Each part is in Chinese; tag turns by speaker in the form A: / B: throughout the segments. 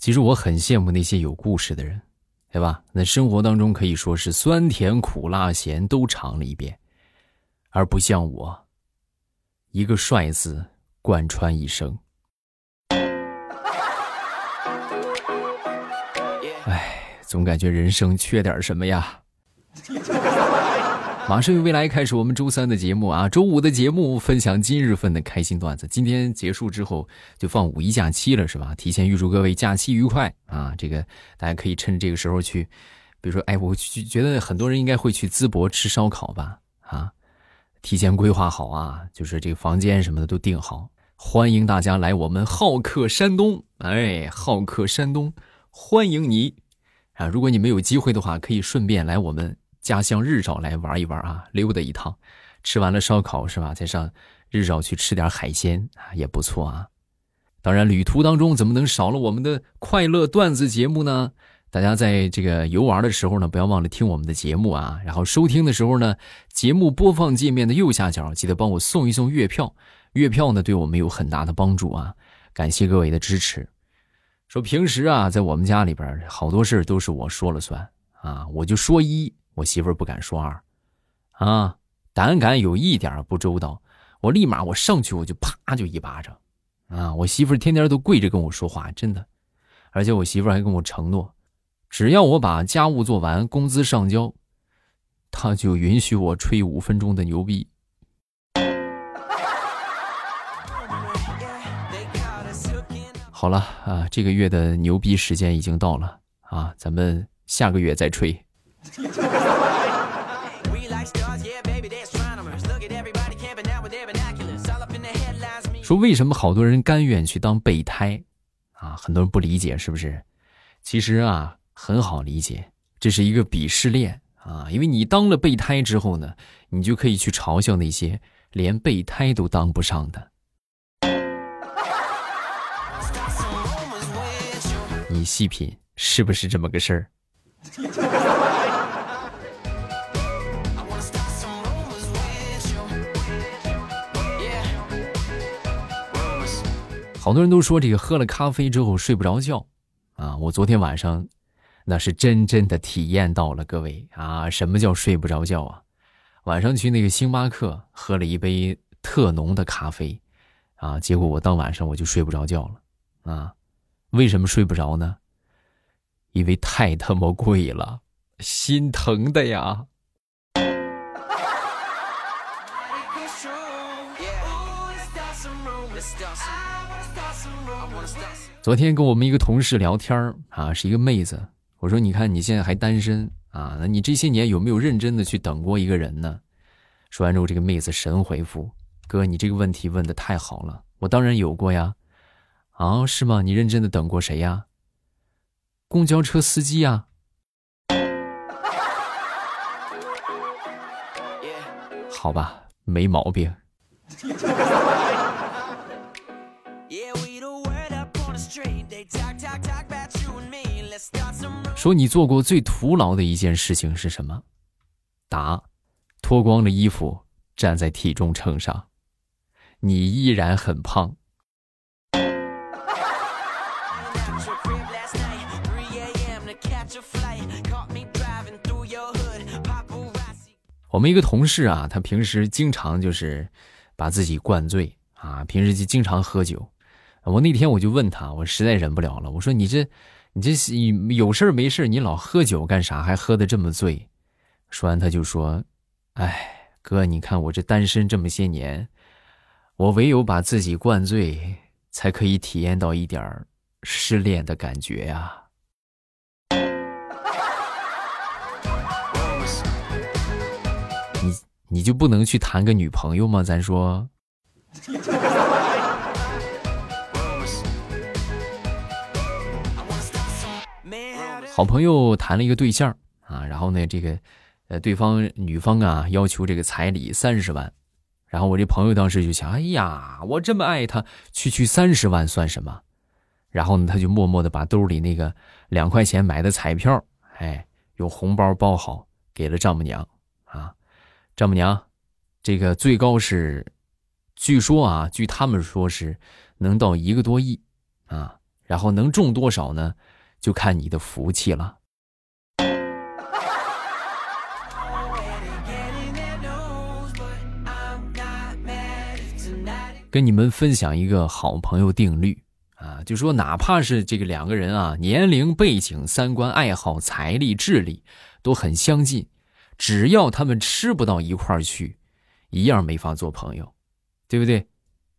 A: 其实我很羡慕那些有故事的人，对吧？那生活当中可以说是酸甜苦辣咸都尝了一遍，而不像我，一个帅字贯穿一生。哎，总感觉人生缺点什么呀。马上与未来开始我们周三的节目啊，周五的节目分享今日份的开心段子。今天结束之后就放五一假期了，是吧？提前预祝各位假期愉快啊！这个大家可以趁着这个时候去，比如说，哎，我觉得很多人应该会去淄博吃烧烤吧？啊，提前规划好啊，就是这个房间什么的都订好，欢迎大家来我们好客山东，哎，好客山东，欢迎你啊！如果你没有机会的话，可以顺便来我们。家乡日照来玩一玩啊，溜达一趟，吃完了烧烤是吧？再上日照去吃点海鲜啊，也不错啊。当然，旅途当中怎么能少了我们的快乐段子节目呢？大家在这个游玩的时候呢，不要忘了听我们的节目啊。然后收听的时候呢，节目播放界面的右下角记得帮我送一送月票，月票呢对我们有很大的帮助啊。感谢各位的支持。说平时啊，在我们家里边好多事都是我说了算啊，我就说一。我媳妇儿不敢说二，啊，胆敢有一点不周到，我立马我上去我就啪就一巴掌，啊，我媳妇儿天天都跪着跟我说话，真的，而且我媳妇儿还跟我承诺，只要我把家务做完，工资上交，她就允许我吹五分钟的牛逼。好了啊，这个月的牛逼时间已经到了啊，咱们下个月再吹。说为什么好多人甘愿去当备胎啊？很多人不理解，是不是？其实啊，很好理解，这是一个鄙视链啊！因为你当了备胎之后呢，你就可以去嘲笑那些连备胎都当不上的。你细品，是不是这么个事儿？好多人都说这个喝了咖啡之后睡不着觉，啊，我昨天晚上那是真真的体验到了，各位啊，什么叫睡不着觉啊？晚上去那个星巴克喝了一杯特浓的咖啡，啊，结果我到晚上我就睡不着觉了，啊，为什么睡不着呢？因为太他妈贵了，心疼的呀。昨天跟我们一个同事聊天啊，是一个妹子。我说：“你看你现在还单身啊？那你这些年有没有认真的去等过一个人呢？”说完之后，这个妹子神回复：“哥，你这个问题问的太好了，我当然有过呀。啊，是吗？你认真的等过谁呀？公交车司机 呀？好吧，没毛病。”说你做过最徒劳的一件事情是什么？答：脱光了衣服站在体重秤上，你依然很胖。我们一个同事啊，他平时经常就是把自己灌醉啊，平时就经常喝酒。我那天我就问他，我实在忍不了了，我说你这。你这有事没事你老喝酒干啥？还喝的这么醉？说完他就说：“哎，哥，你看我这单身这么些年，我唯有把自己灌醉，才可以体验到一点失恋的感觉呀。”你你就不能去谈个女朋友吗？咱说。好朋友谈了一个对象啊，然后呢，这个，呃，对方女方啊要求这个彩礼三十万，然后我这朋友当时就想，哎呀，我这么爱她，区区三十万算什么？然后呢，他就默默的把兜里那个两块钱买的彩票，哎，用红包包好，给了丈母娘啊。丈母娘，这个最高是，据说啊，据他们说是能到一个多亿啊。然后能中多少呢？就看你的福气了。跟你们分享一个好朋友定律啊，就说哪怕是这个两个人啊，年龄、背景、三观、爱好、财力、智力都很相近，只要他们吃不到一块儿去，一样没法做朋友，对不对？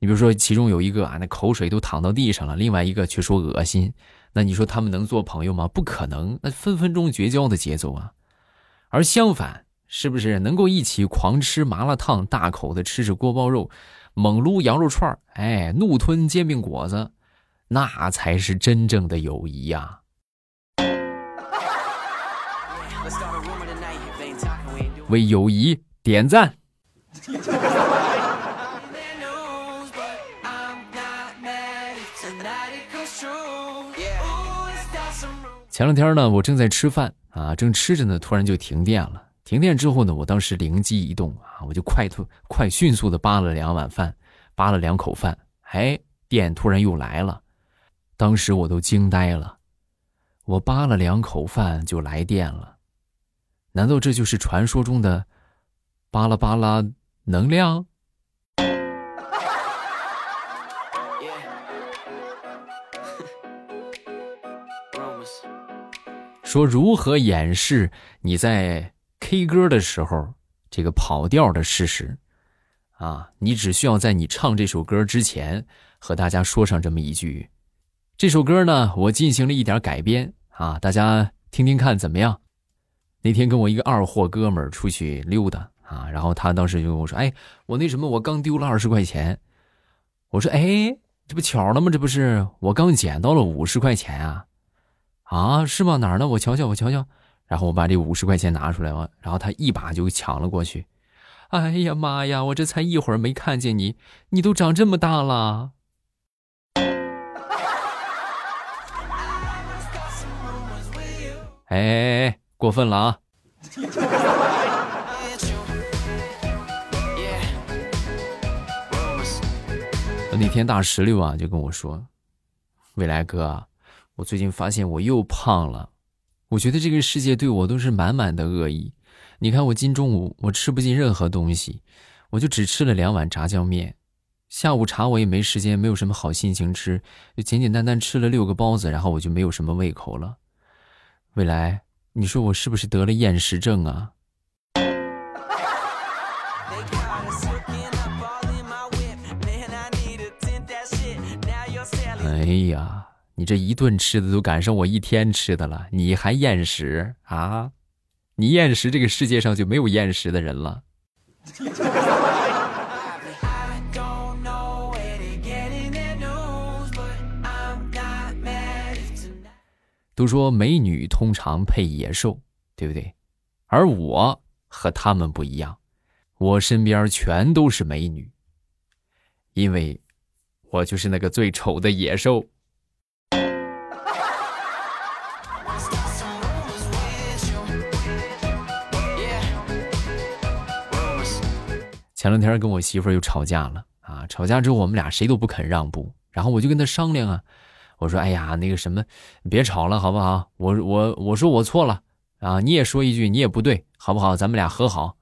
A: 你比如说，其中有一个啊，那口水都淌到地上了，另外一个却说恶心，那你说他们能做朋友吗？不可能，那分分钟绝交的节奏啊。而相反，是不是能够一起狂吃麻辣烫，大口的吃着锅包肉，猛撸羊肉串哎，怒吞煎饼果子，那才是真正的友谊呀。为友谊点赞。前两天呢，我正在吃饭啊，正吃着呢，突然就停电了。停电之后呢，我当时灵机一动啊，我就快突快迅速的扒了两碗饭，扒了两口饭，哎，电突然又来了，当时我都惊呆了。我扒了两口饭就来电了，难道这就是传说中的巴拉巴拉能量？说如何掩饰你在 K 歌的时候这个跑调的事实？啊，你只需要在你唱这首歌之前和大家说上这么一句：这首歌呢，我进行了一点改编啊，大家听听看怎么样？那天跟我一个二货哥们儿出去溜达啊，然后他当时就跟我说：“哎，我那什么，我刚丢了二十块钱。”我说：“哎，这不巧了吗？这不是我刚捡到了五十块钱啊。”啊，是吗？哪儿呢？我瞧瞧，我瞧瞧。然后我把这五十块钱拿出来了，然后他一把就抢了过去。哎呀妈呀！我这才一会儿没看见你，你都长这么大了。哎，过分了啊！那天大石榴啊就跟我说：“未来哥。”我最近发现我又胖了，我觉得这个世界对我都是满满的恶意。你看我今中午我吃不进任何东西，我就只吃了两碗炸酱面，下午茶我也没时间，没有什么好心情吃，就简简单单吃了六个包子，然后我就没有什么胃口了。未来，你说我是不是得了厌食症啊？哎呀！你这一顿吃的都赶上我一天吃的了，你还厌食啊？你厌食，这个世界上就没有厌食的人了。都说美女通常配野兽，对不对？而我和他们不一样，我身边全都是美女，因为我就是那个最丑的野兽。前两天跟我媳妇儿又吵架了啊！吵架之后，我们俩谁都不肯让步，然后我就跟她商量啊，我说：“哎呀，那个什么，别吵了，好不好？我我我说我错了啊，你也说一句，你也不对，好不好？咱们俩和好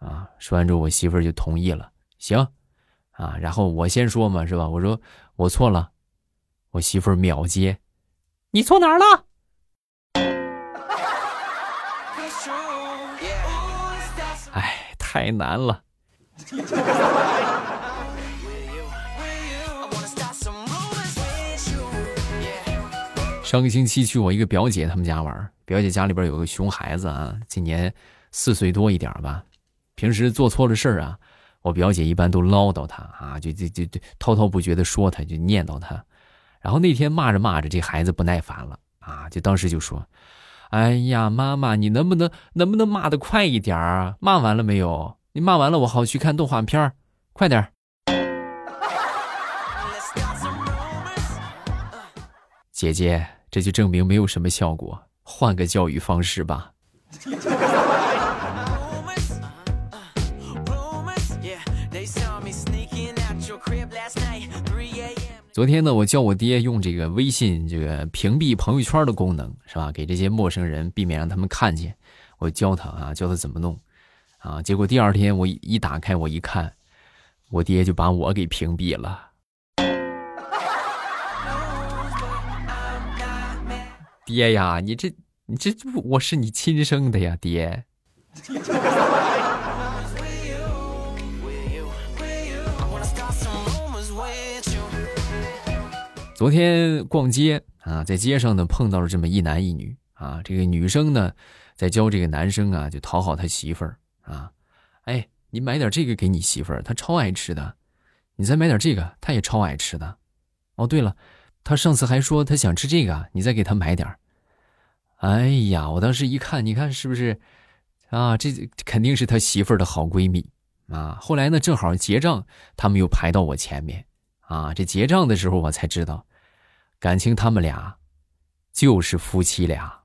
A: 啊！”说完之后，我媳妇儿就同意了，行啊。然后我先说嘛，是吧？我说我错了，我媳妇儿秒接，你错哪儿了？哎，太难了。上个星期去我一个表姐他们家玩，表姐家里边有个熊孩子啊，今年四岁多一点吧。平时做错了事儿啊，我表姐一般都唠叨他啊，就就就就滔滔不绝的说他，就念叨他。然后那天骂着骂着，这孩子不耐烦了啊，就当时就说：“哎呀，妈妈，你能不能能不能骂的快一点儿？骂完了没有？”你骂完了，我好去看动画片快点 姐姐，这就证明没有什么效果，换个教育方式吧。昨天呢，我叫我爹用这个微信这个屏蔽朋友圈的功能，是吧？给这些陌生人避免让他们看见。我教他啊，教他怎么弄，啊，结果第二天我一打开我一看，我爹就把我给屏蔽了。爹呀，你这你这我是你亲生的呀，爹。昨天逛街啊，在街上呢碰到了这么一男一女啊，这个女生呢在教这个男生啊，就讨好他媳妇儿啊，哎，你买点这个给你媳妇儿，她超爱吃的，你再买点这个，她也超爱吃的。哦，对了，她上次还说她想吃这个，你再给她买点哎呀，我当时一看，你看是不是啊？这肯定是他媳妇儿的好闺蜜啊。后来呢，正好结账，他们又排到我前面啊。这结账的时候，我才知道。感情他们俩就是夫妻俩。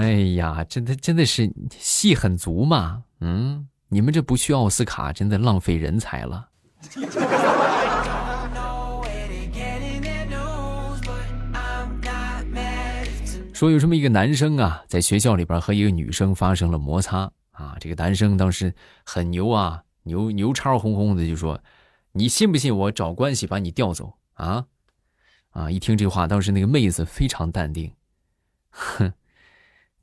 A: 哎呀，真的真的是戏很足嘛？嗯，你们这不去奥斯卡，真的浪费人才了。说有这么一个男生啊，在学校里边和一个女生发生了摩擦啊。这个男生当时很牛啊，牛牛叉哄哄的就说。你信不信我找关系把你调走啊？啊！一听这话，当时那个妹子非常淡定，哼，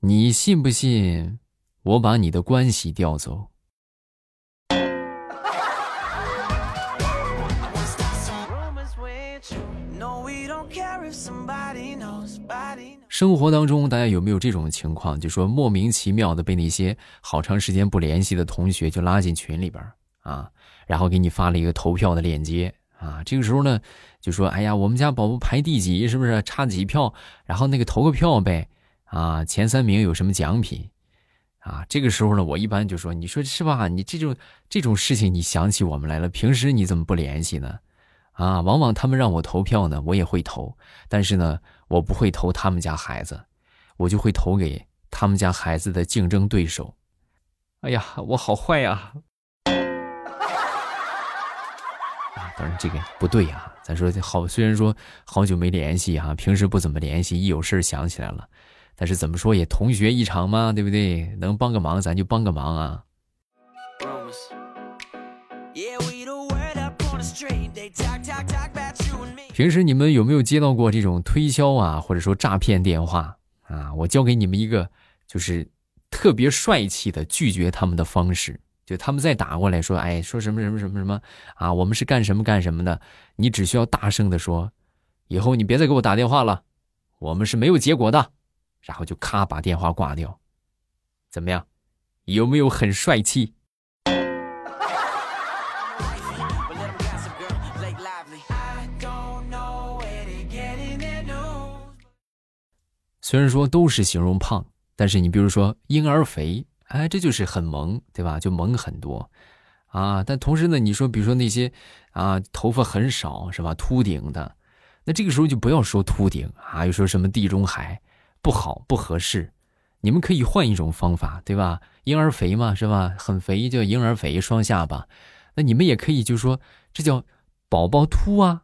A: 你信不信我把你的关系调走？生活当中，大家有没有这种情况？就说莫名其妙的被那些好长时间不联系的同学就拉进群里边啊？然后给你发了一个投票的链接啊，这个时候呢，就说：“哎呀，我们家宝宝排第几？是不是差几票？然后那个投个票呗，啊，前三名有什么奖品？啊，这个时候呢，我一般就说：你说是吧？你这种这种事情，你想起我们来了，平时你怎么不联系呢？啊，往往他们让我投票呢，我也会投，但是呢，我不会投他们家孩子，我就会投给他们家孩子的竞争对手。哎呀，我好坏呀！” 啊当然这个不对呀，咱说好，虽然说好久没联系哈，平时不怎么联系，一有事想起来了，但是怎么说也同学一场嘛，对不对？能帮个忙咱就帮个忙啊。平时你们有没有接到过这种推销啊，或者说诈骗电话啊？我教给你们一个，就是特别帅气的拒绝他们的方式。就他们再打过来说，哎，说什么什么什么什么啊？我们是干什么干什么的？你只需要大声的说，以后你别再给我打电话了，我们是没有结果的。然后就咔把电话挂掉，怎么样？有没有很帅气？虽然说都是形容胖，但是你比如说婴儿肥。哎，这就是很萌，对吧？就萌很多，啊！但同时呢，你说，比如说那些啊，头发很少，是吧？秃顶的，那这个时候就不要说秃顶啊，又说什么地中海不好不合适，你们可以换一种方法，对吧？婴儿肥嘛，是吧？很肥叫婴儿肥，双下巴，那你们也可以就说这叫宝宝秃啊，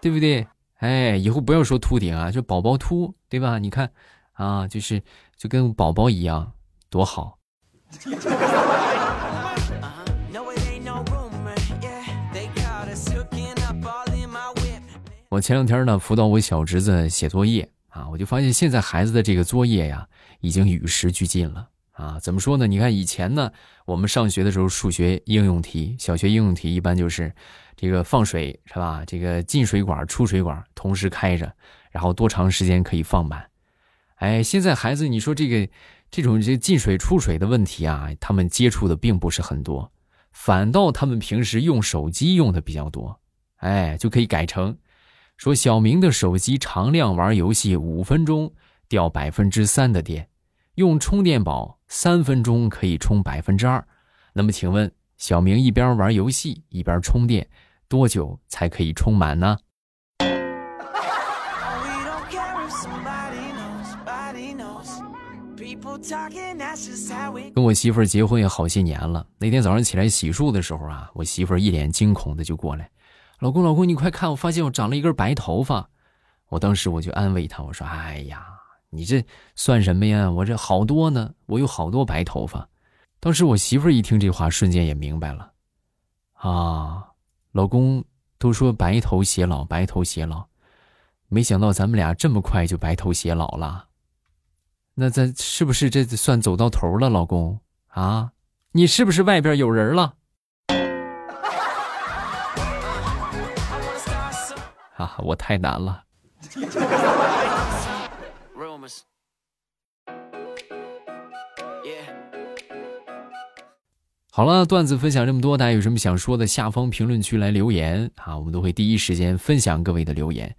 A: 对不对？哎，以后不要说秃顶啊，就宝宝秃，对吧？你看，啊，就是就跟宝宝一样，多好。我前两天呢辅导我小侄子写作业啊，我就发现现在孩子的这个作业呀，已经与时俱进了啊。怎么说呢？你看以前呢，我们上学的时候，数学应用题，小学应用题一般就是。这个放水是吧？这个进水管、出水管同时开着，然后多长时间可以放满？哎，现在孩子，你说这个这种这进水出水的问题啊，他们接触的并不是很多，反倒他们平时用手机用的比较多。哎，就可以改成说小明的手机常亮玩游戏五分钟掉百分之三的电，用充电宝三分钟可以充百分之二。那么请问？小明一边玩游戏一边充电，多久才可以充满呢？跟我媳妇儿结婚也好些年了。那天早上起来洗漱的时候啊，我媳妇儿一脸惊恐的就过来：“老公，老公，你快看，我发现我长了一根白头发。”我当时我就安慰他，我说：“哎呀，你这算什么呀？我这好多呢，我有好多白头发。”当时我媳妇一听这话，瞬间也明白了：“啊，老公都说白头偕老，白头偕老，没想到咱们俩这么快就白头偕老了。”那咱是不是这算走到头了，老公啊？你是不是外边有人了？啊，我太难了。好了，段子分享这么多，大家有什么想说的，下方评论区来留言啊，我们都会第一时间分享各位的留言。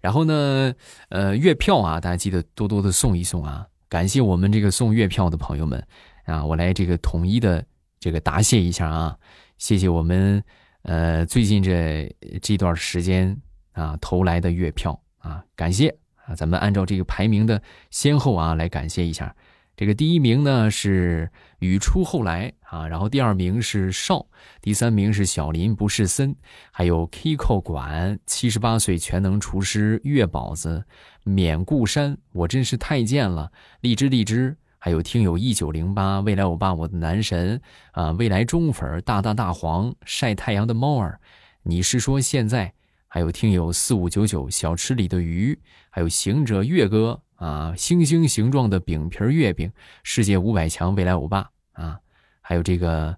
A: 然后呢，呃，月票啊，大家记得多多的送一送啊。感谢我们这个送月票的朋友们啊，我来这个统一的这个答谢一下啊，谢谢我们呃最近这这段时间啊投来的月票啊，感谢啊，咱们按照这个排名的先后啊来感谢一下。这个第一名呢是语出后来啊，然后第二名是少，第三名是小林不是森，还有 Kiko 管七十八岁全能厨师月宝子，免故山我真是太贱了，荔枝荔枝，还有听友一九零八未来欧巴我的男神啊，未来中粉大大大黄晒太阳的猫儿，你是说现在还有听友四五九九小吃里的鱼，还有行者月哥。啊，星星形状的饼皮月饼，世界五百强未来欧巴啊，还有这个，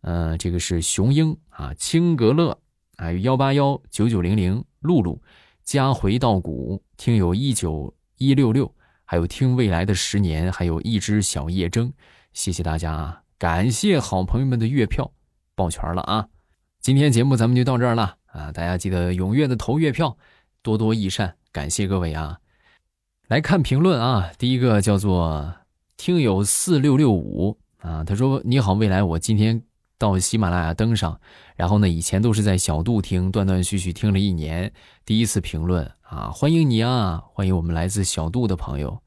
A: 呃，这个是雄鹰啊，青格勒，还有幺八幺九九零零露露，家回稻谷听友一九一六六，还有听未来的十年，还有一只小夜筝，谢谢大家啊，感谢好朋友们的月票，抱拳了啊！今天节目咱们就到这儿了啊，大家记得踊跃的投月票，多多益善，感谢各位啊！来看评论啊，第一个叫做听友四六六五啊，他说：“你好，未来，我今天到喜马拉雅登上，然后呢，以前都是在小度听，断断续续听了一年，第一次评论啊，欢迎你啊，欢迎我们来自小度的朋友。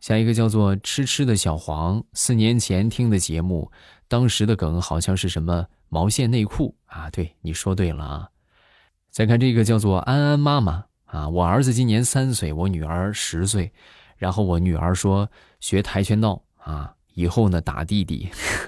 A: 下一个叫做吃吃的小黄，四年前听的节目，当时的梗好像是什么毛线内裤啊，对，你说对了啊。再看这个叫做安安妈妈。”啊，我儿子今年三岁，我女儿十岁，然后我女儿说学跆拳道啊，以后呢打弟弟，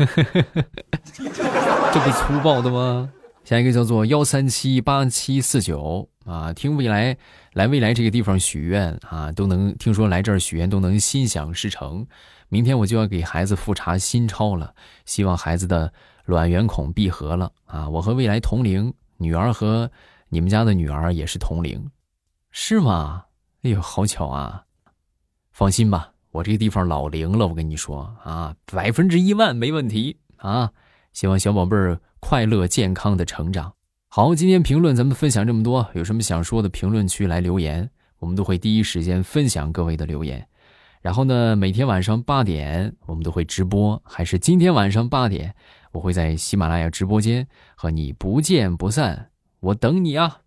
A: 这不粗暴的吗？下一个叫做幺三七八七四九啊，听未来来未来这个地方许愿啊，都能听说来这儿许愿都能心想事成。明天我就要给孩子复查心超了，希望孩子的卵圆孔闭合了啊。我和未来同龄，女儿和你们家的女儿也是同龄。是吗？哎呦，好巧啊！放心吧，我这个地方老灵了，我跟你说啊，百分之一万没问题啊！希望小宝贝儿快乐健康的成长。好，今天评论咱们分享这么多，有什么想说的，评论区来留言，我们都会第一时间分享各位的留言。然后呢，每天晚上八点我们都会直播，还是今天晚上八点，我会在喜马拉雅直播间和你不见不散，我等你啊！